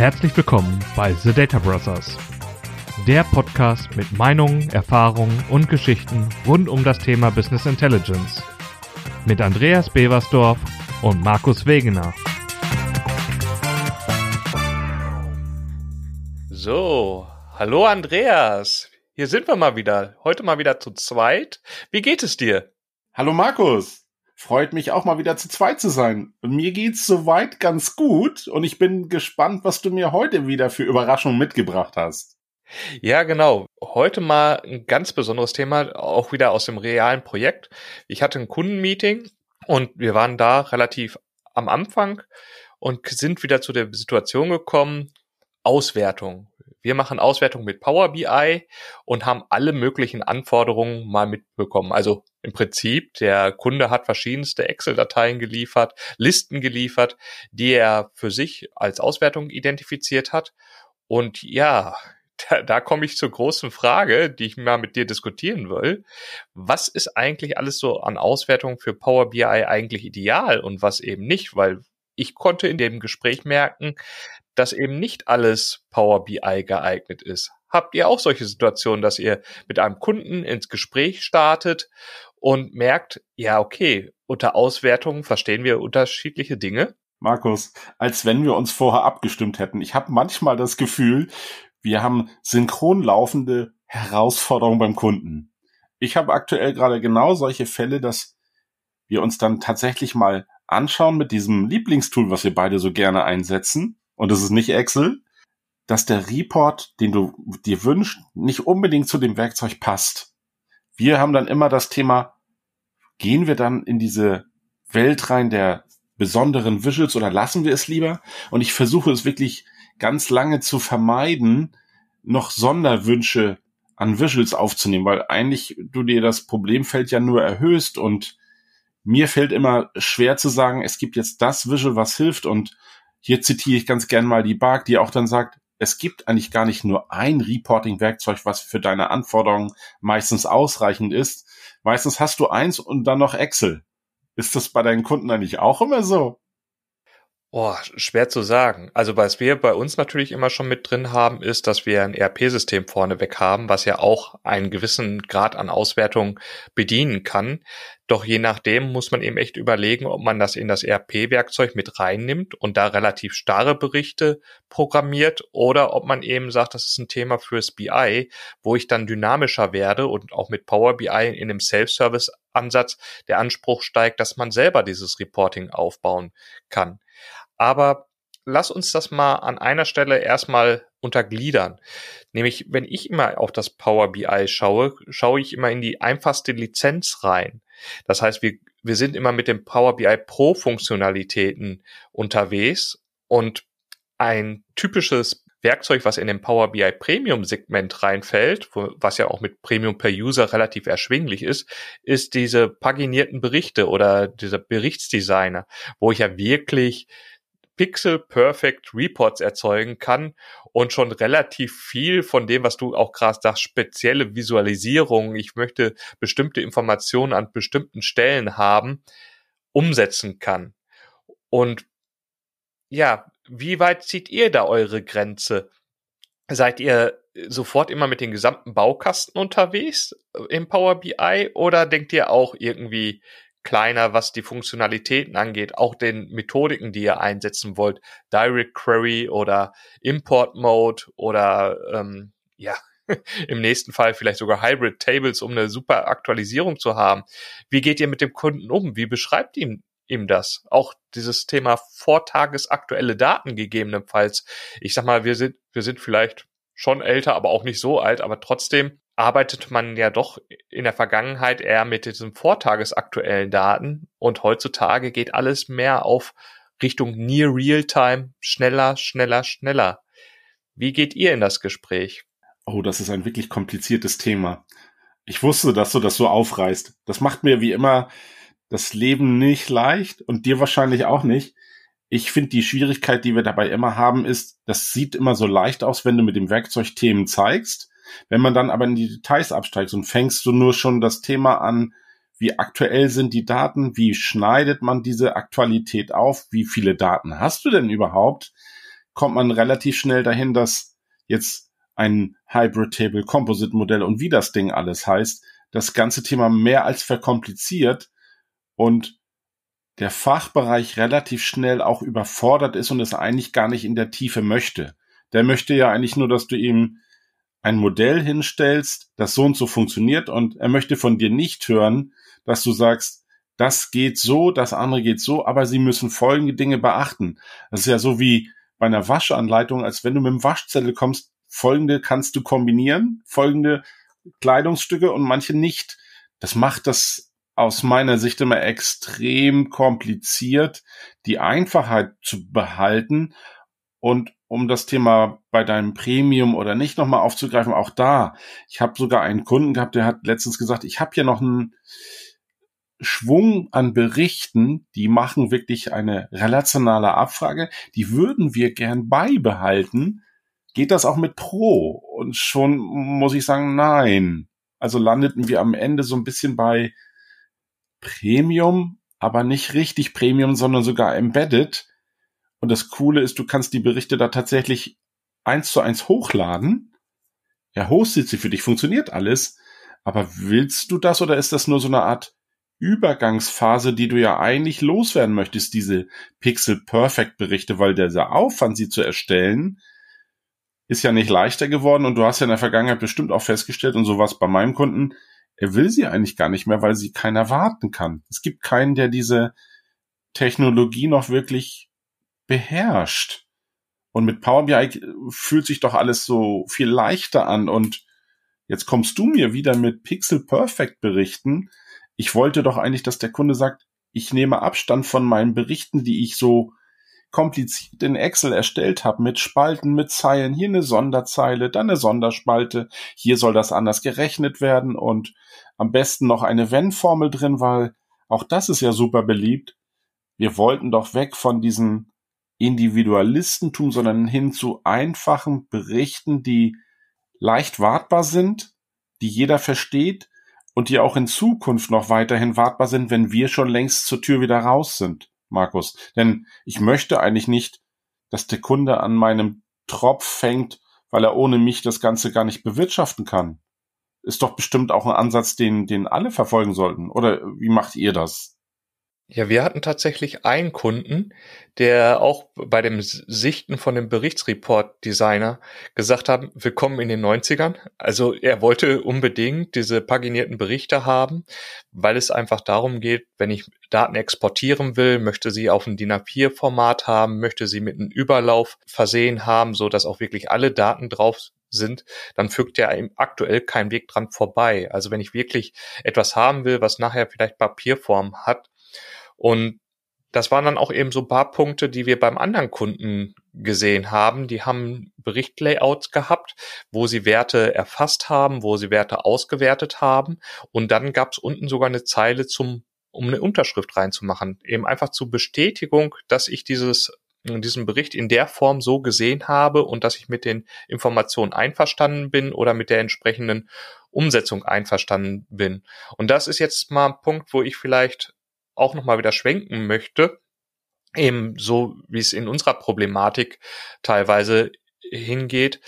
Herzlich willkommen bei The Data Brothers, der Podcast mit Meinungen, Erfahrungen und Geschichten rund um das Thema Business Intelligence. Mit Andreas Beversdorf und Markus Wegener. So, hallo Andreas. Hier sind wir mal wieder. Heute mal wieder zu zweit. Wie geht es dir? Hallo Markus. Freut mich auch mal wieder zu zweit zu sein. Mir geht's soweit ganz gut und ich bin gespannt, was du mir heute wieder für Überraschungen mitgebracht hast. Ja, genau. Heute mal ein ganz besonderes Thema, auch wieder aus dem realen Projekt. Ich hatte ein Kundenmeeting und wir waren da relativ am Anfang und sind wieder zu der Situation gekommen, Auswertung. Wir machen Auswertung mit Power BI und haben alle möglichen Anforderungen mal mitbekommen. Also im Prinzip, der Kunde hat verschiedenste Excel-Dateien geliefert, Listen geliefert, die er für sich als Auswertung identifiziert hat. Und ja, da, da komme ich zur großen Frage, die ich mal mit dir diskutieren will. Was ist eigentlich alles so an Auswertung für Power BI eigentlich ideal und was eben nicht? Weil ich konnte in dem Gespräch merken, dass eben nicht alles Power BI geeignet ist. Habt ihr auch solche Situationen, dass ihr mit einem Kunden ins Gespräch startet und merkt, ja, okay, unter Auswertung verstehen wir unterschiedliche Dinge? Markus, als wenn wir uns vorher abgestimmt hätten. Ich habe manchmal das Gefühl, wir haben synchron laufende Herausforderungen beim Kunden. Ich habe aktuell gerade genau solche Fälle, dass wir uns dann tatsächlich mal anschauen mit diesem Lieblingstool, was wir beide so gerne einsetzen und es ist nicht Excel, dass der Report, den du dir wünschst, nicht unbedingt zu dem Werkzeug passt. Wir haben dann immer das Thema, gehen wir dann in diese Welt rein der besonderen Visuals oder lassen wir es lieber? Und ich versuche es wirklich ganz lange zu vermeiden, noch Sonderwünsche an Visuals aufzunehmen, weil eigentlich du dir das Problemfeld ja nur erhöhst und mir fällt immer schwer zu sagen, es gibt jetzt das Visual, was hilft und hier zitiere ich ganz gern mal die Bark, die auch dann sagt, es gibt eigentlich gar nicht nur ein Reporting-Werkzeug, was für deine Anforderungen meistens ausreichend ist. Meistens hast du eins und dann noch Excel. Ist das bei deinen Kunden eigentlich auch immer so? Oh, schwer zu sagen. Also was wir bei uns natürlich immer schon mit drin haben, ist, dass wir ein ERP-System vorneweg haben, was ja auch einen gewissen Grad an Auswertung bedienen kann. Doch je nachdem muss man eben echt überlegen, ob man das in das ERP-Werkzeug mit reinnimmt und da relativ starre Berichte programmiert oder ob man eben sagt, das ist ein Thema fürs BI, wo ich dann dynamischer werde und auch mit Power BI in dem Self-Service-Ansatz der Anspruch steigt, dass man selber dieses Reporting aufbauen kann. Aber lass uns das mal an einer Stelle erstmal untergliedern. Nämlich, wenn ich immer auf das Power BI schaue, schaue ich immer in die einfachste Lizenz rein. Das heißt, wir, wir sind immer mit den Power BI Pro Funktionalitäten unterwegs und ein typisches Werkzeug, was in den Power BI Premium Segment reinfällt, wo, was ja auch mit Premium per User relativ erschwinglich ist, ist diese paginierten Berichte oder dieser Berichtsdesigner, wo ich ja wirklich Pixel Perfect Reports erzeugen kann und schon relativ viel von dem, was du auch gerade sagst, spezielle Visualisierungen, ich möchte bestimmte Informationen an bestimmten Stellen haben, umsetzen kann. Und ja, wie weit zieht ihr da eure Grenze? Seid ihr sofort immer mit den gesamten Baukasten unterwegs im Power BI oder denkt ihr auch irgendwie, kleiner, was die Funktionalitäten angeht, auch den Methodiken, die ihr einsetzen wollt, Direct Query oder Import Mode oder ähm, ja, im nächsten Fall vielleicht sogar Hybrid Tables, um eine super Aktualisierung zu haben. Wie geht ihr mit dem Kunden um? Wie beschreibt ihm ihm das? Auch dieses Thema vortagesaktuelle Daten gegebenenfalls. Ich sag mal, wir sind, wir sind vielleicht schon älter, aber auch nicht so alt, aber trotzdem arbeitet man ja doch in der Vergangenheit eher mit diesen vortagesaktuellen Daten und heutzutage geht alles mehr auf Richtung Near Real-Time, schneller, schneller, schneller. Wie geht ihr in das Gespräch? Oh, das ist ein wirklich kompliziertes Thema. Ich wusste, dass du das so aufreißt. Das macht mir wie immer das Leben nicht leicht und dir wahrscheinlich auch nicht. Ich finde, die Schwierigkeit, die wir dabei immer haben, ist, das sieht immer so leicht aus, wenn du mit dem Werkzeug Themen zeigst. Wenn man dann aber in die Details absteigt und fängst du nur schon das Thema an, wie aktuell sind die Daten, wie schneidet man diese Aktualität auf, wie viele Daten hast du denn überhaupt, kommt man relativ schnell dahin, dass jetzt ein Hybrid Table Composite Modell und wie das Ding alles heißt, das ganze Thema mehr als verkompliziert und der Fachbereich relativ schnell auch überfordert ist und es eigentlich gar nicht in der Tiefe möchte. Der möchte ja eigentlich nur, dass du ihm ein Modell hinstellst, das so und so funktioniert und er möchte von dir nicht hören, dass du sagst, das geht so, das andere geht so, aber sie müssen folgende Dinge beachten. Das ist ja so wie bei einer Waschanleitung, als wenn du mit dem Waschzettel kommst, folgende kannst du kombinieren, folgende Kleidungsstücke und manche nicht. Das macht das aus meiner Sicht immer extrem kompliziert, die Einfachheit zu behalten und um das Thema bei deinem Premium oder nicht nochmal aufzugreifen, auch da, ich habe sogar einen Kunden gehabt, der hat letztens gesagt, ich habe hier noch einen Schwung an Berichten, die machen wirklich eine relationale Abfrage, die würden wir gern beibehalten. Geht das auch mit Pro? Und schon muss ich sagen, nein. Also landeten wir am Ende so ein bisschen bei Premium, aber nicht richtig Premium, sondern sogar Embedded. Und das Coole ist, du kannst die Berichte da tatsächlich eins zu eins hochladen. Er hostet sie für dich, funktioniert alles. Aber willst du das oder ist das nur so eine Art Übergangsphase, die du ja eigentlich loswerden möchtest, diese Pixel Perfect Berichte, weil der Aufwand, sie zu erstellen, ist ja nicht leichter geworden und du hast ja in der Vergangenheit bestimmt auch festgestellt und sowas bei meinem Kunden, er will sie eigentlich gar nicht mehr, weil sie keiner warten kann. Es gibt keinen, der diese Technologie noch wirklich beherrscht. Und mit Power BI fühlt sich doch alles so viel leichter an und jetzt kommst du mir wieder mit Pixel Perfect Berichten, ich wollte doch eigentlich, dass der Kunde sagt, ich nehme Abstand von meinen Berichten, die ich so kompliziert in Excel erstellt habe, mit Spalten, mit Zeilen, hier eine Sonderzeile, dann eine Sonderspalte, hier soll das anders gerechnet werden und am besten noch eine Wenn-Formel drin, weil auch das ist ja super beliebt. Wir wollten doch weg von diesem Individualistentum, sondern hin zu einfachen Berichten, die leicht wartbar sind, die jeder versteht, und die auch in Zukunft noch weiterhin wartbar sind, wenn wir schon längst zur Tür wieder raus sind, Markus. Denn ich möchte eigentlich nicht, dass der Kunde an meinem Tropf fängt, weil er ohne mich das Ganze gar nicht bewirtschaften kann. Ist doch bestimmt auch ein Ansatz, den, den alle verfolgen sollten. Oder wie macht ihr das? Ja, wir hatten tatsächlich einen Kunden, der auch bei dem Sichten von dem Berichtsreport-Designer gesagt hat, willkommen in den 90ern. Also er wollte unbedingt diese paginierten Berichte haben, weil es einfach darum geht, wenn ich Daten exportieren will, möchte sie auf ein DIN A4-Format haben, möchte sie mit einem Überlauf versehen haben, so dass auch wirklich alle Daten drauf sind, dann fügt ja aktuell kein Weg dran vorbei. Also wenn ich wirklich etwas haben will, was nachher vielleicht Papierform hat, und das waren dann auch eben so ein paar Punkte, die wir beim anderen Kunden gesehen haben. Die haben Berichtlayouts gehabt, wo sie Werte erfasst haben, wo sie Werte ausgewertet haben. Und dann gab es unten sogar eine Zeile zum, um eine Unterschrift reinzumachen. Eben einfach zur Bestätigung, dass ich dieses diesen Bericht in der Form so gesehen habe und dass ich mit den Informationen einverstanden bin oder mit der entsprechenden Umsetzung einverstanden bin. Und das ist jetzt mal ein Punkt, wo ich vielleicht auch nochmal wieder schwenken möchte, eben so wie es in unserer Problematik teilweise hingeht.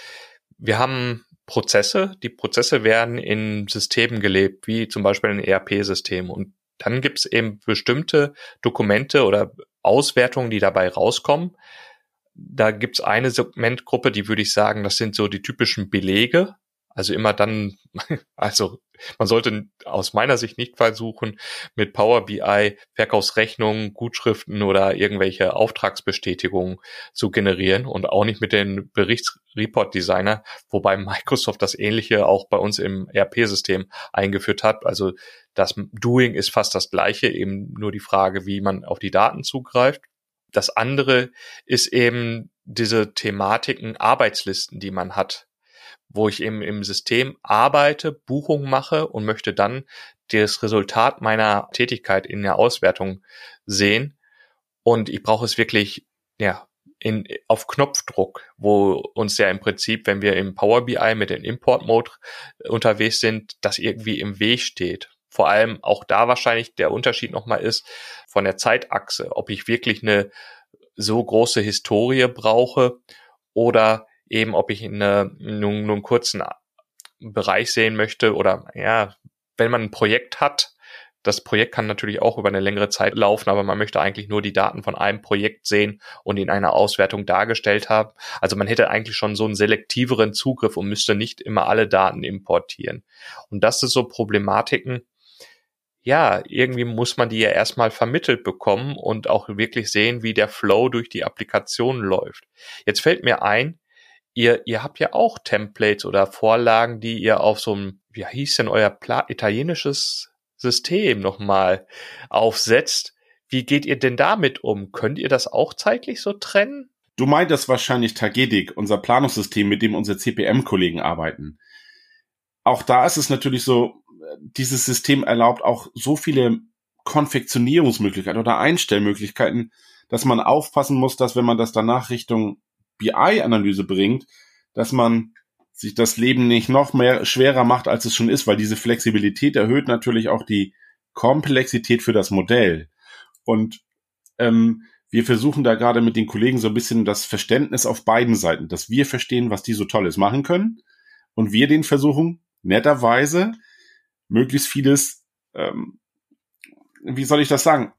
Wir haben Prozesse, die Prozesse werden in Systemen gelebt, wie zum Beispiel ein ERP-System. Und dann gibt es eben bestimmte Dokumente oder Auswertungen, die dabei rauskommen. Da gibt es eine Segmentgruppe, die würde ich sagen, das sind so die typischen Belege. Also immer dann, also man sollte aus meiner Sicht nicht versuchen, mit Power BI Verkaufsrechnungen, Gutschriften oder irgendwelche Auftragsbestätigungen zu generieren und auch nicht mit den Berichtsreport Designer, wobei Microsoft das ähnliche auch bei uns im ERP-System eingeführt hat. Also das Doing ist fast das gleiche, eben nur die Frage, wie man auf die Daten zugreift. Das andere ist eben diese Thematiken Arbeitslisten, die man hat wo ich eben im System arbeite, Buchungen mache und möchte dann das Resultat meiner Tätigkeit in der Auswertung sehen. Und ich brauche es wirklich, ja, in, auf Knopfdruck, wo uns ja im Prinzip, wenn wir im Power BI mit dem Import Mode unterwegs sind, das irgendwie im Weg steht. Vor allem auch da wahrscheinlich der Unterschied nochmal ist von der Zeitachse, ob ich wirklich eine so große Historie brauche oder eben, ob ich eine, nur, nur einen kurzen Bereich sehen möchte oder ja, wenn man ein Projekt hat, das Projekt kann natürlich auch über eine längere Zeit laufen, aber man möchte eigentlich nur die Daten von einem Projekt sehen und in einer Auswertung dargestellt haben. Also man hätte eigentlich schon so einen selektiveren Zugriff und müsste nicht immer alle Daten importieren. Und das ist so Problematiken. Ja, irgendwie muss man die ja erstmal vermittelt bekommen und auch wirklich sehen, wie der Flow durch die Applikation läuft. Jetzt fällt mir ein, ihr, ihr habt ja auch Templates oder Vorlagen, die ihr auf so einem, wie hieß denn euer Pla italienisches System nochmal aufsetzt. Wie geht ihr denn damit um? Könnt ihr das auch zeitlich so trennen? Du meintest wahrscheinlich Tagetik, unser Planungssystem, mit dem unsere CPM-Kollegen arbeiten. Auch da ist es natürlich so, dieses System erlaubt auch so viele Konfektionierungsmöglichkeiten oder Einstellmöglichkeiten, dass man aufpassen muss, dass wenn man das danach Richtung BI-Analyse bringt, dass man sich das Leben nicht noch mehr schwerer macht, als es schon ist, weil diese Flexibilität erhöht natürlich auch die Komplexität für das Modell. Und ähm, wir versuchen da gerade mit den Kollegen so ein bisschen das Verständnis auf beiden Seiten, dass wir verstehen, was die so Tolles machen können und wir den versuchen, netterweise möglichst vieles, ähm, wie soll ich das sagen,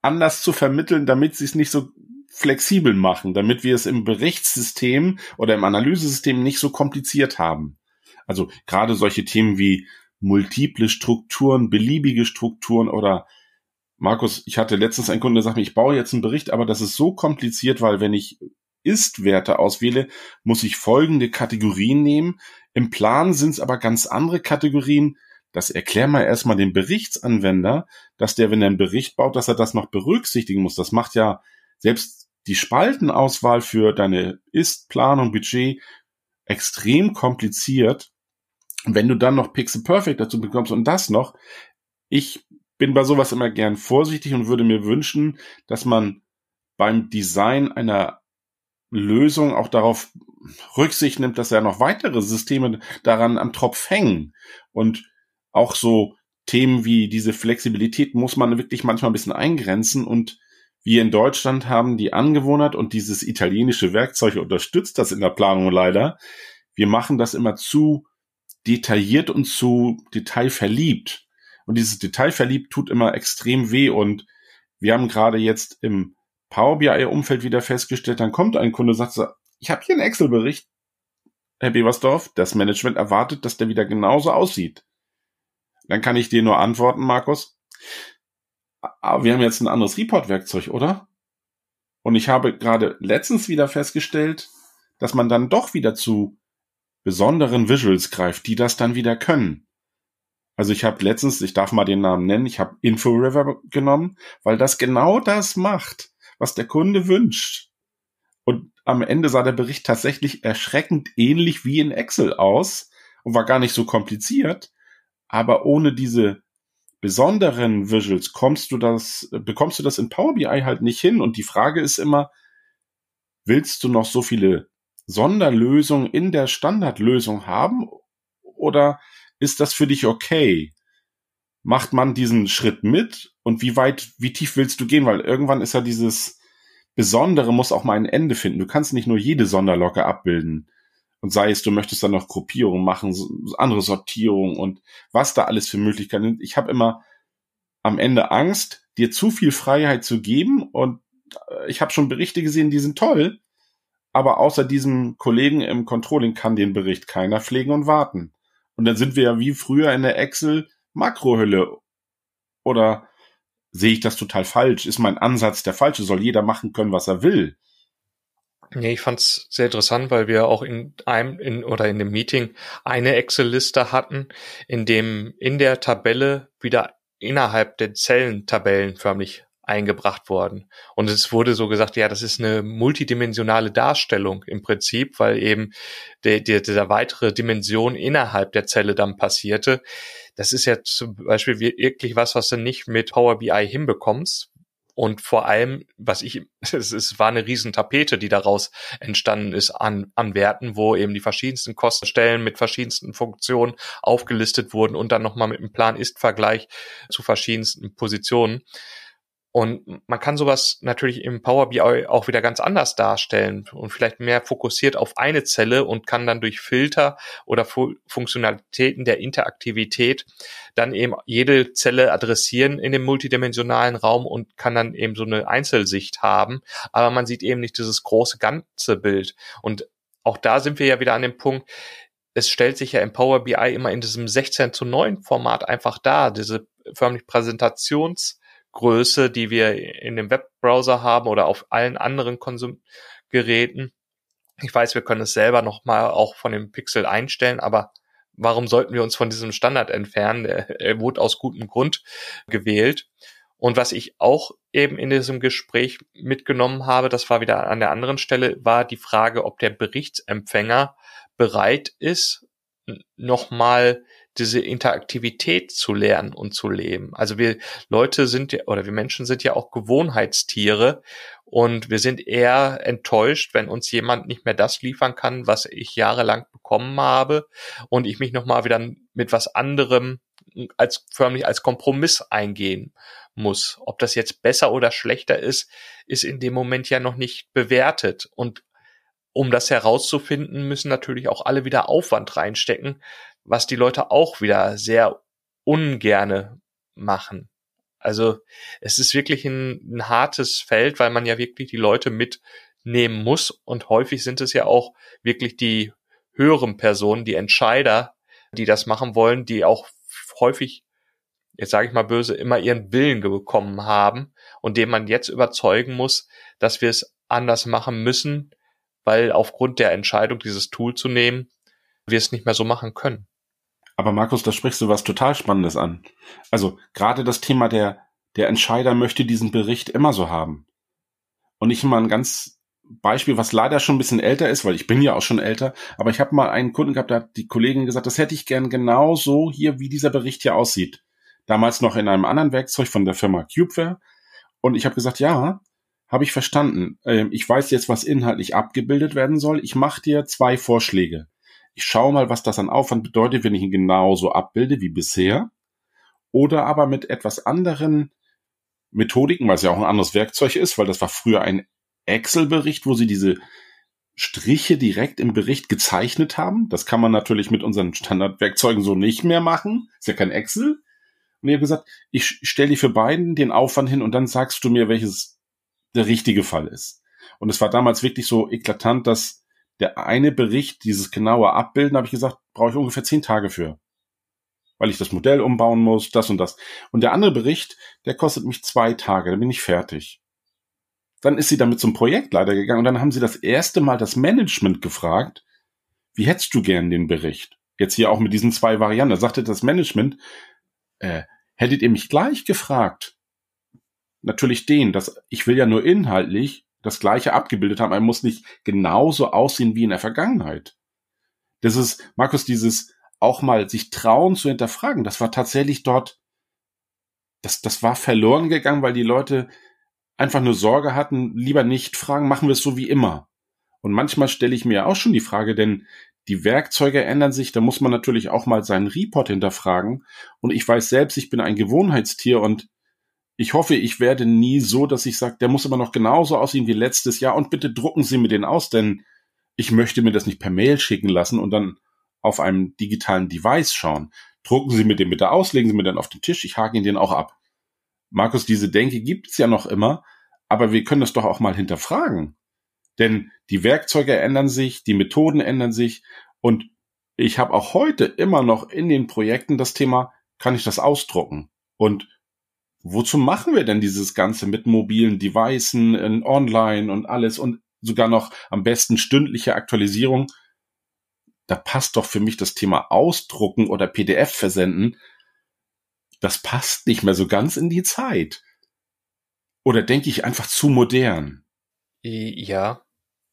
anders zu vermitteln, damit sie es nicht so flexibel machen, damit wir es im Berichtssystem oder im Analysesystem nicht so kompliziert haben. Also gerade solche Themen wie multiple Strukturen, beliebige Strukturen oder Markus, ich hatte letztens einen Kunde, der sagt mir, ich baue jetzt einen Bericht, aber das ist so kompliziert, weil wenn ich Ist-Werte auswähle, muss ich folgende Kategorien nehmen. Im Plan sind es aber ganz andere Kategorien. Das erklär mal erstmal dem Berichtsanwender, dass der, wenn er einen Bericht baut, dass er das noch berücksichtigen muss. Das macht ja selbst die Spaltenauswahl für deine Ist-Planung, Budget extrem kompliziert. Wenn du dann noch Pixel Perfect dazu bekommst und das noch, ich bin bei sowas immer gern vorsichtig und würde mir wünschen, dass man beim Design einer Lösung auch darauf Rücksicht nimmt, dass ja noch weitere Systeme daran am Tropf hängen. Und auch so Themen wie diese Flexibilität muss man wirklich manchmal ein bisschen eingrenzen und wir in Deutschland haben die Angewohnheit und dieses italienische Werkzeug unterstützt das in der Planung leider. Wir machen das immer zu detailliert und zu detailverliebt. Und dieses Detailverliebt tut immer extrem weh. Und wir haben gerade jetzt im Power BI-Umfeld wieder festgestellt, dann kommt ein Kunde und sagt, so, ich habe hier einen Excel-Bericht, Herr Beversdorf, das Management erwartet, dass der wieder genauso aussieht. Dann kann ich dir nur antworten, Markus, wir haben jetzt ein anderes Report-Werkzeug, oder? Und ich habe gerade letztens wieder festgestellt, dass man dann doch wieder zu besonderen Visuals greift, die das dann wieder können. Also ich habe letztens, ich darf mal den Namen nennen, ich habe InfoRiver genommen, weil das genau das macht, was der Kunde wünscht. Und am Ende sah der Bericht tatsächlich erschreckend ähnlich wie in Excel aus und war gar nicht so kompliziert, aber ohne diese besonderen Visuals kommst du das, bekommst du das in Power BI halt nicht hin. Und die Frage ist immer, willst du noch so viele Sonderlösungen in der Standardlösung haben? Oder ist das für dich okay? Macht man diesen Schritt mit? Und wie weit, wie tief willst du gehen? Weil irgendwann ist ja dieses Besondere muss auch mal ein Ende finden. Du kannst nicht nur jede Sonderlocke abbilden. Und sei es, du möchtest dann noch Gruppierung machen, andere Sortierung und was da alles für Möglichkeiten. Ich habe immer am Ende Angst, dir zu viel Freiheit zu geben. Und äh, ich habe schon Berichte gesehen, die sind toll. Aber außer diesem Kollegen im Controlling kann den Bericht keiner pflegen und warten. Und dann sind wir ja wie früher in der Excel Makrohülle. Oder sehe ich das total falsch? Ist mein Ansatz der falsche? Soll jeder machen können, was er will? Nee, ich fand's sehr interessant, weil wir auch in einem in, oder in dem Meeting eine Excel-Liste hatten, in dem in der Tabelle wieder innerhalb der Zellen Tabellen förmlich eingebracht worden. Und es wurde so gesagt, ja, das ist eine multidimensionale Darstellung im Prinzip, weil eben der, der, der weitere Dimension innerhalb der Zelle dann passierte. Das ist ja zum Beispiel wirklich was, was du nicht mit Power BI hinbekommst, und vor allem, was ich, es, es war eine riesen Tapete, die daraus entstanden ist an, an Werten, wo eben die verschiedensten Kostenstellen mit verschiedensten Funktionen aufgelistet wurden und dann nochmal mit einem Plan-Ist-Vergleich zu verschiedensten Positionen. Und man kann sowas natürlich im Power BI auch wieder ganz anders darstellen und vielleicht mehr fokussiert auf eine Zelle und kann dann durch Filter oder Funktionalitäten der Interaktivität dann eben jede Zelle adressieren in dem multidimensionalen Raum und kann dann eben so eine Einzelsicht haben. Aber man sieht eben nicht dieses große ganze Bild. Und auch da sind wir ja wieder an dem Punkt, es stellt sich ja im Power BI immer in diesem 16 zu 9 Format einfach dar, diese förmlich Präsentations- Größe, die wir in dem Webbrowser haben oder auf allen anderen Konsumgeräten. Ich weiß, wir können es selber nochmal auch von dem Pixel einstellen, aber warum sollten wir uns von diesem Standard entfernen? Er wurde aus gutem Grund gewählt. Und was ich auch eben in diesem Gespräch mitgenommen habe, das war wieder an der anderen Stelle, war die Frage, ob der Berichtsempfänger bereit ist, nochmal diese Interaktivität zu lernen und zu leben. Also wir Leute sind ja, oder wir Menschen sind ja auch Gewohnheitstiere und wir sind eher enttäuscht, wenn uns jemand nicht mehr das liefern kann, was ich jahrelang bekommen habe und ich mich nochmal wieder mit was anderem als förmlich als Kompromiss eingehen muss. Ob das jetzt besser oder schlechter ist, ist in dem Moment ja noch nicht bewertet und um das herauszufinden, müssen natürlich auch alle wieder Aufwand reinstecken, was die Leute auch wieder sehr ungerne machen. Also es ist wirklich ein, ein hartes Feld, weil man ja wirklich die Leute mitnehmen muss und häufig sind es ja auch wirklich die höheren Personen, die Entscheider, die das machen wollen, die auch häufig, jetzt sage ich mal böse, immer ihren Willen bekommen haben und dem man jetzt überzeugen muss, dass wir es anders machen müssen, weil aufgrund der Entscheidung, dieses Tool zu nehmen, wir es nicht mehr so machen können. Aber Markus, da sprichst du was total Spannendes an. Also gerade das Thema der, der Entscheider möchte diesen Bericht immer so haben. Und ich mal ein ganz Beispiel, was leider schon ein bisschen älter ist, weil ich bin ja auch schon älter, aber ich habe mal einen Kunden gehabt, da hat die Kollegin gesagt, das hätte ich gern genau so hier, wie dieser Bericht hier aussieht. Damals noch in einem anderen Werkzeug von der Firma Cubeware. Und ich habe gesagt, ja, habe ich verstanden. Ähm, ich weiß jetzt, was inhaltlich abgebildet werden soll. Ich mache dir zwei Vorschläge. Ich schaue mal, was das an Aufwand bedeutet, wenn ich ihn genauso abbilde wie bisher. Oder aber mit etwas anderen Methodiken, weil es ja auch ein anderes Werkzeug ist, weil das war früher ein Excel-Bericht, wo sie diese Striche direkt im Bericht gezeichnet haben. Das kann man natürlich mit unseren Standardwerkzeugen so nicht mehr machen. Ist ja kein Excel. Und ich habe gesagt, ich stelle dir für beiden den Aufwand hin und dann sagst du mir, welches der richtige Fall ist. Und es war damals wirklich so eklatant, dass der eine Bericht, dieses genaue Abbilden, habe ich gesagt, brauche ich ungefähr zehn Tage für. Weil ich das Modell umbauen muss, das und das. Und der andere Bericht, der kostet mich zwei Tage, dann bin ich fertig. Dann ist sie damit zum Projektleiter gegangen und dann haben sie das erste Mal das Management gefragt, wie hättest du gern den Bericht? Jetzt hier auch mit diesen zwei Varianten. Da sagte das Management, äh, hättet ihr mich gleich gefragt? Natürlich den, dass ich will ja nur inhaltlich das gleiche abgebildet haben. Er muss nicht genauso aussehen wie in der Vergangenheit. Das ist, Markus, dieses auch mal sich trauen zu hinterfragen. Das war tatsächlich dort, das, das war verloren gegangen, weil die Leute einfach nur Sorge hatten, lieber nicht fragen, machen wir es so wie immer. Und manchmal stelle ich mir auch schon die Frage, denn die Werkzeuge ändern sich, da muss man natürlich auch mal seinen Report hinterfragen. Und ich weiß selbst, ich bin ein Gewohnheitstier und ich hoffe, ich werde nie so, dass ich sage, der muss immer noch genauso aussehen wie letztes Jahr und bitte drucken Sie mir den aus, denn ich möchte mir das nicht per Mail schicken lassen und dann auf einem digitalen Device schauen. Drucken Sie mir den bitte aus, legen Sie mir den auf den Tisch, ich hake ihn den auch ab. Markus, diese Denke gibt es ja noch immer, aber wir können das doch auch mal hinterfragen. Denn die Werkzeuge ändern sich, die Methoden ändern sich und ich habe auch heute immer noch in den Projekten das Thema, kann ich das ausdrucken? Und wozu machen wir denn dieses Ganze mit mobilen Devices, online und alles und sogar noch am besten stündliche Aktualisierung? Da passt doch für mich das Thema Ausdrucken oder PDF versenden. Das passt nicht mehr so ganz in die Zeit. Oder denke ich einfach zu modern? Ja.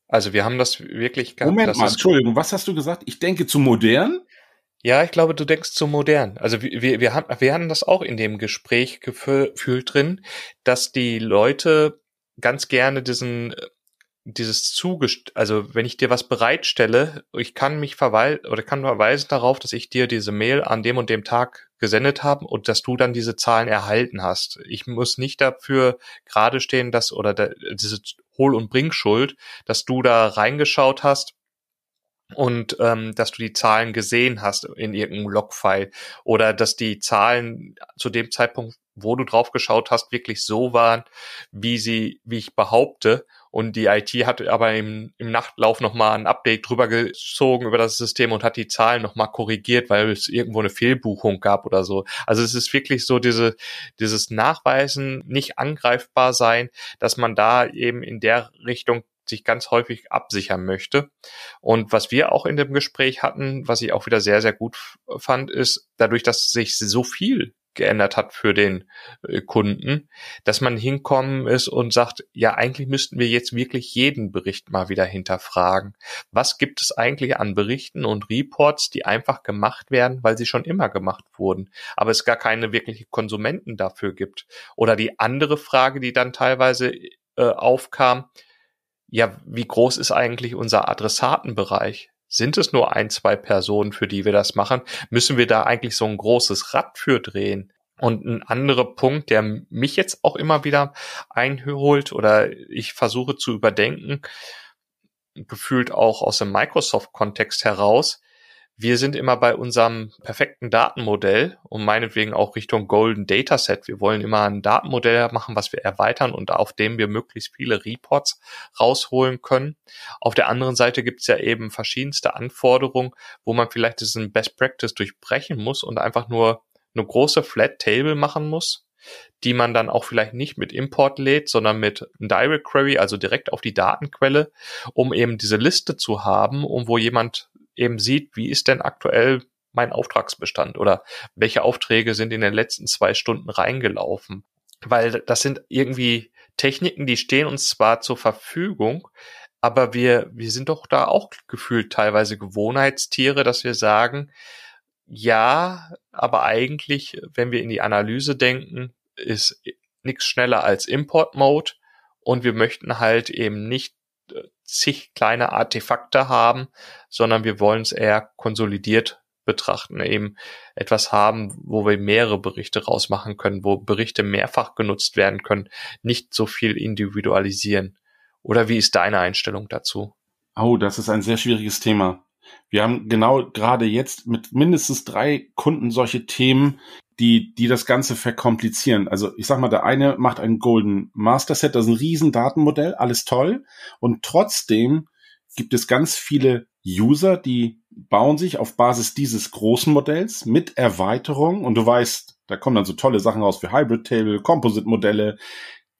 Also wir haben das wirklich gehabt. Moment mal, Entschuldigung, was hast du gesagt? Ich denke zu modern? Ja, ich glaube, du denkst zu modern. Also wir, wir, haben, wir hatten das auch in dem Gespräch gefühlt drin, dass die Leute ganz gerne diesen äh, dieses Zugest, also wenn ich dir was bereitstelle, ich kann mich verweisen oder kann verweisen darauf, dass ich dir diese Mail an dem und dem Tag gesendet habe und dass du dann diese Zahlen erhalten hast. Ich muss nicht dafür gerade stehen, dass oder der, diese Hohl- und Bringschuld, dass du da reingeschaut hast und ähm, dass du die Zahlen gesehen hast in irgendeinem Logfile oder dass die Zahlen zu dem Zeitpunkt, wo du drauf geschaut hast, wirklich so waren, wie sie, wie ich behaupte und die IT hat aber im, im Nachtlauf nochmal ein Update drüber gezogen über das System und hat die Zahlen nochmal korrigiert, weil es irgendwo eine Fehlbuchung gab oder so. Also es ist wirklich so diese, dieses Nachweisen, nicht angreifbar sein, dass man da eben in der Richtung sich ganz häufig absichern möchte. Und was wir auch in dem Gespräch hatten, was ich auch wieder sehr, sehr gut fand, ist, dadurch, dass sich so viel geändert hat für den äh, Kunden, dass man hinkommen ist und sagt, ja, eigentlich müssten wir jetzt wirklich jeden Bericht mal wieder hinterfragen. Was gibt es eigentlich an Berichten und Reports, die einfach gemacht werden, weil sie schon immer gemacht wurden, aber es gar keine wirkliche Konsumenten dafür gibt? Oder die andere Frage, die dann teilweise äh, aufkam, ja, wie groß ist eigentlich unser Adressatenbereich? Sind es nur ein, zwei Personen, für die wir das machen? Müssen wir da eigentlich so ein großes Rad für drehen? Und ein anderer Punkt, der mich jetzt auch immer wieder einholt oder ich versuche zu überdenken, gefühlt auch aus dem Microsoft-Kontext heraus, wir sind immer bei unserem perfekten Datenmodell und meinetwegen auch Richtung Golden Dataset. Wir wollen immer ein Datenmodell machen, was wir erweitern und auf dem wir möglichst viele Reports rausholen können. Auf der anderen Seite gibt es ja eben verschiedenste Anforderungen, wo man vielleicht diesen Best Practice durchbrechen muss und einfach nur eine große Flat Table machen muss, die man dann auch vielleicht nicht mit Import lädt, sondern mit Direct Query, also direkt auf die Datenquelle, um eben diese Liste zu haben und wo jemand eben sieht, wie ist denn aktuell mein Auftragsbestand oder welche Aufträge sind in den letzten zwei Stunden reingelaufen. Weil das sind irgendwie Techniken, die stehen uns zwar zur Verfügung, aber wir, wir sind doch da auch gefühlt teilweise Gewohnheitstiere, dass wir sagen, ja, aber eigentlich, wenn wir in die Analyse denken, ist nichts schneller als Import Mode und wir möchten halt eben nicht zig kleine Artefakte haben, sondern wir wollen es eher konsolidiert betrachten, eben etwas haben, wo wir mehrere Berichte rausmachen können, wo Berichte mehrfach genutzt werden können, nicht so viel individualisieren. Oder wie ist deine Einstellung dazu? Oh, das ist ein sehr schwieriges Thema. Wir haben genau gerade jetzt mit mindestens drei Kunden solche Themen, die, die das Ganze verkomplizieren. Also ich sag mal, der eine macht ein Golden Master Set, das ist ein riesen Datenmodell, alles toll. Und trotzdem gibt es ganz viele User, die bauen sich auf Basis dieses großen Modells mit Erweiterung und du weißt, da kommen dann so tolle Sachen raus wie Hybrid Table, Composite Modelle,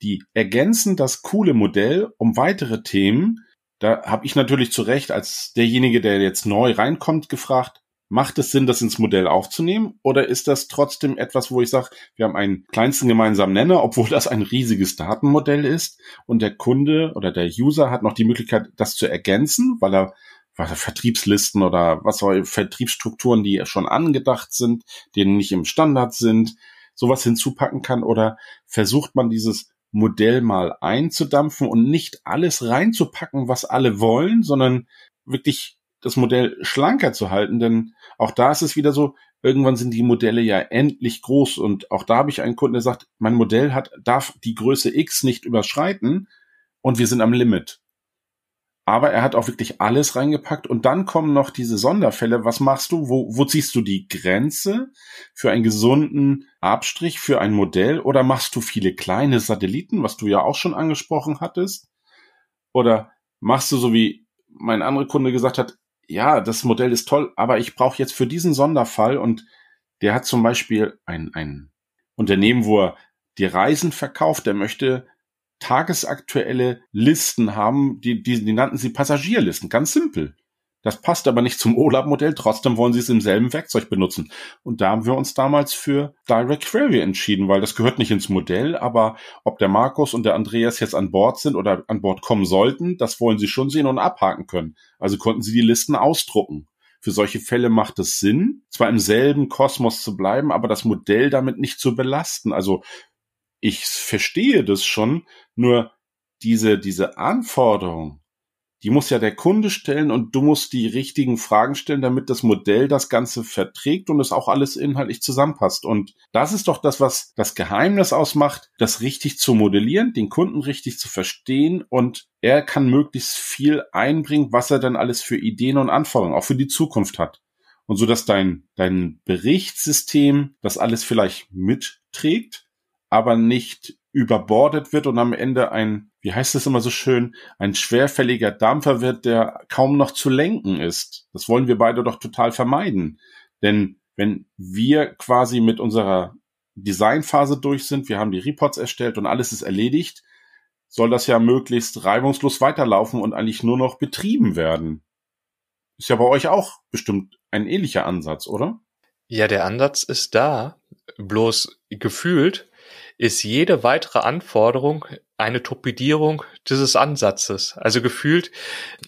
die ergänzen das coole Modell um weitere Themen. Da habe ich natürlich zu Recht als derjenige, der jetzt neu reinkommt, gefragt, Macht es Sinn, das ins Modell aufzunehmen? Oder ist das trotzdem etwas, wo ich sage, wir haben einen kleinsten gemeinsamen Nenner, obwohl das ein riesiges Datenmodell ist und der Kunde oder der User hat noch die Möglichkeit, das zu ergänzen, weil er, weil er Vertriebslisten oder was auch Vertriebsstrukturen, die schon angedacht sind, die nicht im Standard sind, sowas hinzupacken kann oder versucht man dieses Modell mal einzudampfen und nicht alles reinzupacken, was alle wollen, sondern wirklich das Modell schlanker zu halten, denn auch da ist es wieder so, irgendwann sind die Modelle ja endlich groß und auch da habe ich einen Kunden, der sagt, mein Modell hat, darf die Größe X nicht überschreiten und wir sind am Limit. Aber er hat auch wirklich alles reingepackt und dann kommen noch diese Sonderfälle. Was machst du? Wo, wo ziehst du die Grenze für einen gesunden Abstrich für ein Modell oder machst du viele kleine Satelliten, was du ja auch schon angesprochen hattest? Oder machst du so wie mein anderer Kunde gesagt hat, ja, das Modell ist toll, aber ich brauche jetzt für diesen Sonderfall und der hat zum Beispiel ein, ein Unternehmen, wo er die Reisen verkauft, der möchte tagesaktuelle Listen haben, die, die, die nannten sie Passagierlisten, ganz simpel. Das passt aber nicht zum OLAP-Modell, trotzdem wollen sie es im selben Werkzeug benutzen. Und da haben wir uns damals für Direct Query entschieden, weil das gehört nicht ins Modell, aber ob der Markus und der Andreas jetzt an Bord sind oder an Bord kommen sollten, das wollen sie schon sehen und abhaken können. Also konnten sie die Listen ausdrucken. Für solche Fälle macht es Sinn, zwar im selben Kosmos zu bleiben, aber das Modell damit nicht zu belasten. Also ich verstehe das schon, nur diese, diese Anforderung, die muss ja der Kunde stellen und du musst die richtigen Fragen stellen, damit das Modell das Ganze verträgt und es auch alles inhaltlich zusammenpasst. Und das ist doch das, was das Geheimnis ausmacht, das richtig zu modellieren, den Kunden richtig zu verstehen und er kann möglichst viel einbringen, was er dann alles für Ideen und Anforderungen auch für die Zukunft hat. Und so dass dein, dein Berichtssystem das alles vielleicht mitträgt, aber nicht überbordet wird und am Ende ein, wie heißt es immer so schön, ein schwerfälliger Dampfer wird, der kaum noch zu lenken ist. Das wollen wir beide doch total vermeiden. Denn wenn wir quasi mit unserer Designphase durch sind, wir haben die Reports erstellt und alles ist erledigt, soll das ja möglichst reibungslos weiterlaufen und eigentlich nur noch betrieben werden. Ist ja bei euch auch bestimmt ein ähnlicher Ansatz, oder? Ja, der Ansatz ist da. Bloß gefühlt ist jede weitere Anforderung eine Torpedierung dieses Ansatzes. Also gefühlt,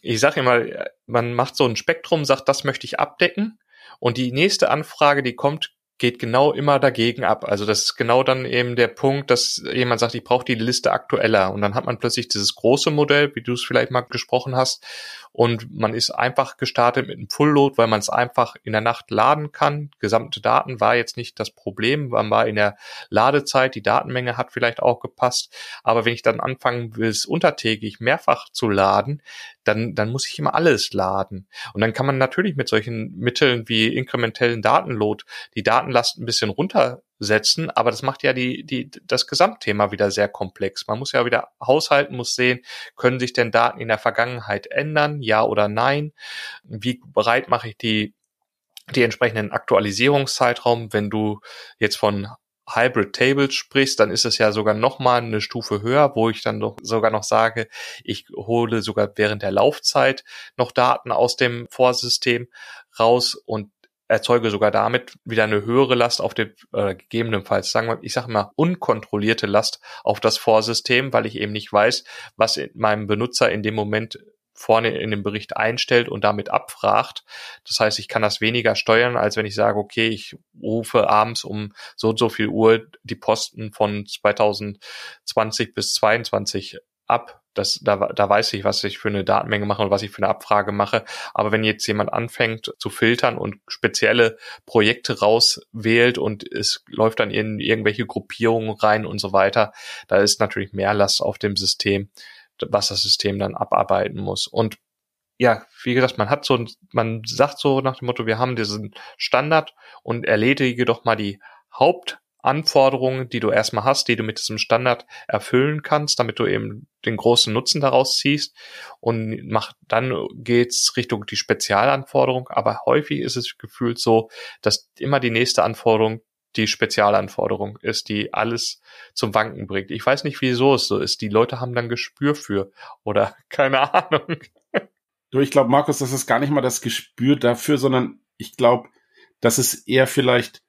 ich sage immer, man macht so ein Spektrum, sagt, das möchte ich abdecken. Und die nächste Anfrage, die kommt, geht genau immer dagegen ab. Also das ist genau dann eben der Punkt, dass jemand sagt, ich brauche die Liste aktueller. Und dann hat man plötzlich dieses große Modell, wie du es vielleicht mal gesprochen hast, und man ist einfach gestartet mit einem Full-Load, weil man es einfach in der Nacht laden kann. Gesamte Daten war jetzt nicht das Problem, man war in der Ladezeit, die Datenmenge hat vielleicht auch gepasst, aber wenn ich dann anfangen will, es untertägig mehrfach zu laden, dann, dann muss ich immer alles laden. Und dann kann man natürlich mit solchen Mitteln wie inkrementellen Datenload die Datenlast ein bisschen runter setzen, aber das macht ja die, die, das Gesamtthema wieder sehr komplex. Man muss ja wieder haushalten, muss sehen, können sich denn Daten in der Vergangenheit ändern, ja oder nein? Wie bereit mache ich die, die entsprechenden Aktualisierungszeitraum, wenn du jetzt von Hybrid Tables sprichst, dann ist es ja sogar noch mal eine Stufe höher, wo ich dann doch sogar noch sage, ich hole sogar während der Laufzeit noch Daten aus dem Vorsystem raus und erzeuge sogar damit wieder eine höhere Last auf dem, äh, gegebenenfalls, sagen wir, ich sage mal, unkontrollierte Last auf das Vorsystem, weil ich eben nicht weiß, was meinem Benutzer in dem Moment vorne in dem Bericht einstellt und damit abfragt. Das heißt, ich kann das weniger steuern, als wenn ich sage, okay, ich rufe abends um so und so viel Uhr die Posten von 2020 bis 22 ab. Das, da, da weiß ich, was ich für eine Datenmenge mache und was ich für eine Abfrage mache. Aber wenn jetzt jemand anfängt zu filtern und spezielle Projekte rauswählt und es läuft dann in irgendwelche Gruppierungen rein und so weiter, da ist natürlich mehr Last auf dem System, was das System dann abarbeiten muss. Und ja, wie gesagt, man hat so, man sagt so nach dem Motto, wir haben diesen Standard und erledige doch mal die Haupt Anforderungen, die du erstmal hast, die du mit diesem Standard erfüllen kannst, damit du eben den großen Nutzen daraus ziehst und mach, dann geht's Richtung die Spezialanforderung, aber häufig ist es gefühlt so, dass immer die nächste Anforderung die Spezialanforderung ist, die alles zum Wanken bringt. Ich weiß nicht, wieso es so ist. Die Leute haben dann Gespür für oder keine Ahnung. Du, ich glaube, Markus, das ist gar nicht mal das Gespür dafür, sondern ich glaube, das ist eher vielleicht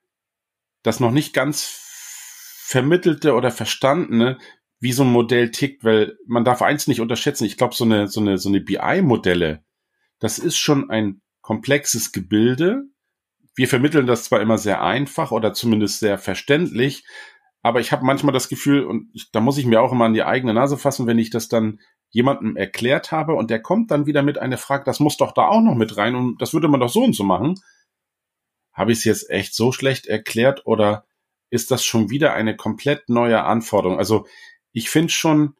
das noch nicht ganz vermittelte oder verstandene, wie so ein Modell tickt, weil man darf eins nicht unterschätzen. Ich glaube, so eine, so eine, so eine BI-Modelle, das ist schon ein komplexes Gebilde. Wir vermitteln das zwar immer sehr einfach oder zumindest sehr verständlich, aber ich habe manchmal das Gefühl, und ich, da muss ich mir auch immer an die eigene Nase fassen, wenn ich das dann jemandem erklärt habe und der kommt dann wieder mit einer Frage, das muss doch da auch noch mit rein und das würde man doch so und so machen habe ich es jetzt echt so schlecht erklärt oder ist das schon wieder eine komplett neue Anforderung? Also ich finde schon,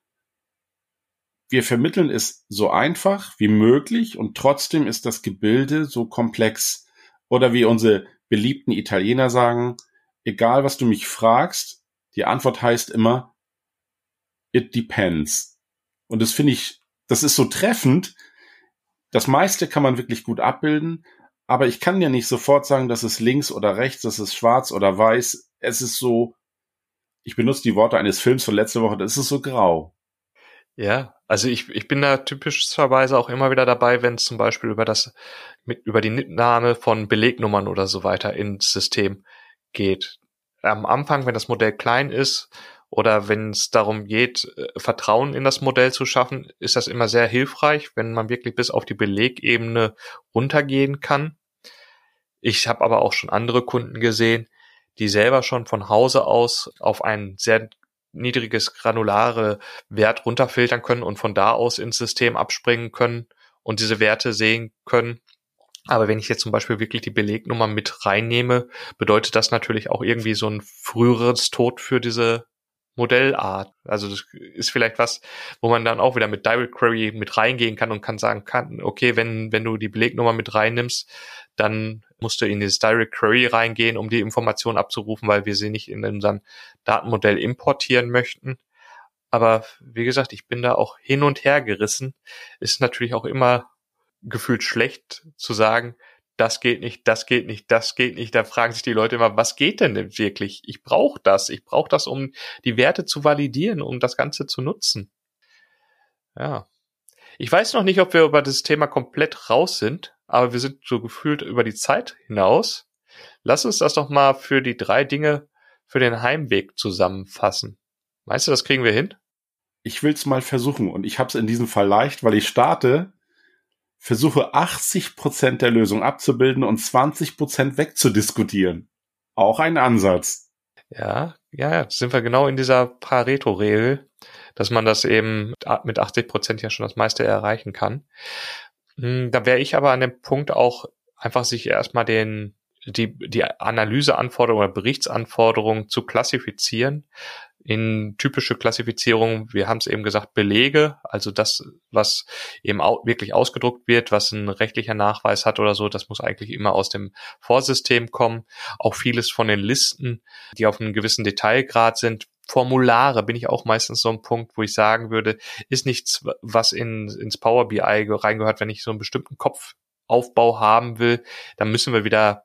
wir vermitteln es so einfach wie möglich und trotzdem ist das Gebilde so komplex. Oder wie unsere beliebten Italiener sagen, egal was du mich fragst, die Antwort heißt immer, it depends. Und das finde ich, das ist so treffend. Das meiste kann man wirklich gut abbilden, aber ich kann ja nicht sofort sagen, das ist links oder rechts, das ist schwarz oder weiß. Es ist so, ich benutze die Worte eines Films von letzter Woche, das ist so grau. Ja, also ich, ich bin da typischerweise auch immer wieder dabei, wenn es zum Beispiel über das, mit, über die Mitnahme von Belegnummern oder so weiter ins System geht. Am Anfang, wenn das Modell klein ist, oder wenn es darum geht, äh, Vertrauen in das Modell zu schaffen, ist das immer sehr hilfreich, wenn man wirklich bis auf die Belegebene runtergehen kann. Ich habe aber auch schon andere Kunden gesehen, die selber schon von Hause aus auf ein sehr niedriges granulare Wert runterfiltern können und von da aus ins System abspringen können und diese Werte sehen können. Aber wenn ich jetzt zum Beispiel wirklich die Belegnummer mit reinnehme, bedeutet das natürlich auch irgendwie so ein früheres Tod für diese Modellart. Also das ist vielleicht was, wo man dann auch wieder mit Direct Query mit reingehen kann und kann sagen kann, okay, wenn, wenn du die Belegnummer mit reinnimmst, dann musst du in dieses Direct Query reingehen, um die Information abzurufen, weil wir sie nicht in unserem Datenmodell importieren möchten. Aber wie gesagt, ich bin da auch hin und her gerissen. Ist natürlich auch immer gefühlt schlecht zu sagen, das geht nicht, das geht nicht, das geht nicht. Da fragen sich die Leute immer, was geht denn, denn wirklich? Ich brauche das. Ich brauche das, um die Werte zu validieren, um das Ganze zu nutzen. Ja. Ich weiß noch nicht, ob wir über das Thema komplett raus sind, aber wir sind so gefühlt über die Zeit hinaus. Lass uns das doch mal für die drei Dinge für den Heimweg zusammenfassen. Meinst du, das kriegen wir hin? Ich will's mal versuchen und ich habe es in diesem Fall leicht, weil ich starte versuche 80 Prozent der Lösung abzubilden und 20 Prozent wegzudiskutieren. Auch ein Ansatz. Ja, ja, sind wir genau in dieser Pareto-Regel, dass man das eben mit 80 Prozent ja schon das meiste erreichen kann. Hm, da wäre ich aber an dem Punkt auch einfach sich erstmal den die, die Analyseanforderungen oder Berichtsanforderungen zu klassifizieren in typische Klassifizierung, wir haben es eben gesagt, Belege, also das, was eben au wirklich ausgedruckt wird, was ein rechtlicher Nachweis hat oder so, das muss eigentlich immer aus dem Vorsystem kommen. Auch vieles von den Listen, die auf einem gewissen Detailgrad sind, Formulare bin ich auch meistens so ein Punkt, wo ich sagen würde, ist nichts, was in, ins Power BI reingehört, wenn ich so einen bestimmten Kopfaufbau haben will, dann müssen wir wieder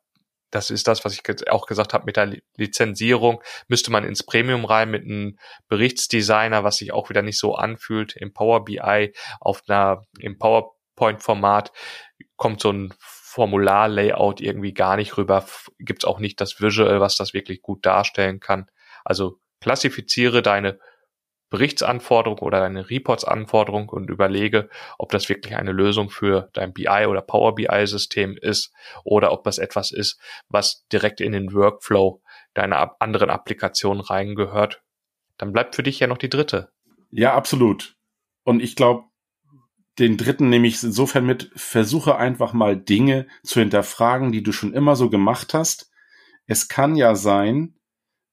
das ist das, was ich auch gesagt habe mit der Lizenzierung, müsste man ins Premium rein mit einem Berichtsdesigner, was sich auch wieder nicht so anfühlt. Im Power BI auf einer, im PowerPoint-Format kommt so ein Formular-Layout irgendwie gar nicht rüber. Gibt's auch nicht das Visual, was das wirklich gut darstellen kann. Also klassifiziere deine Berichtsanforderung oder deine Reports-Anforderung und überlege, ob das wirklich eine Lösung für dein BI oder Power BI-System ist oder ob das etwas ist, was direkt in den Workflow deiner anderen Applikationen reingehört. Dann bleibt für dich ja noch die dritte. Ja, absolut. Und ich glaube, den dritten nehme ich insofern mit, versuche einfach mal Dinge zu hinterfragen, die du schon immer so gemacht hast. Es kann ja sein,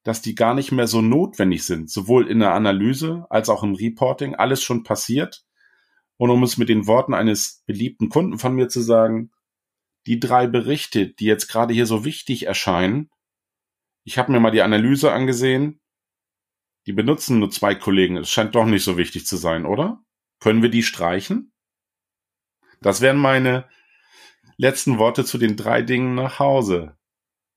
dass die gar nicht mehr so notwendig sind, sowohl in der Analyse als auch im Reporting, alles schon passiert. Und um es mit den Worten eines beliebten Kunden von mir zu sagen, die drei Berichte, die jetzt gerade hier so wichtig erscheinen, ich habe mir mal die Analyse angesehen, die benutzen nur zwei Kollegen, es scheint doch nicht so wichtig zu sein, oder? Können wir die streichen? Das wären meine letzten Worte zu den drei Dingen nach Hause.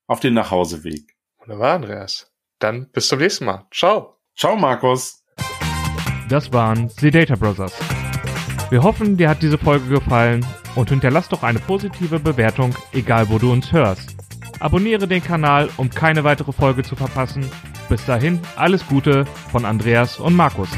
Auf den Nachhauseweg. Wunderbar, Andreas. Dann bis zum nächsten Mal. Ciao. Ciao, Markus. Das waren The Data Brothers. Wir hoffen, dir hat diese Folge gefallen und hinterlass doch eine positive Bewertung, egal wo du uns hörst. Abonniere den Kanal, um keine weitere Folge zu verpassen. Bis dahin, alles Gute von Andreas und Markus.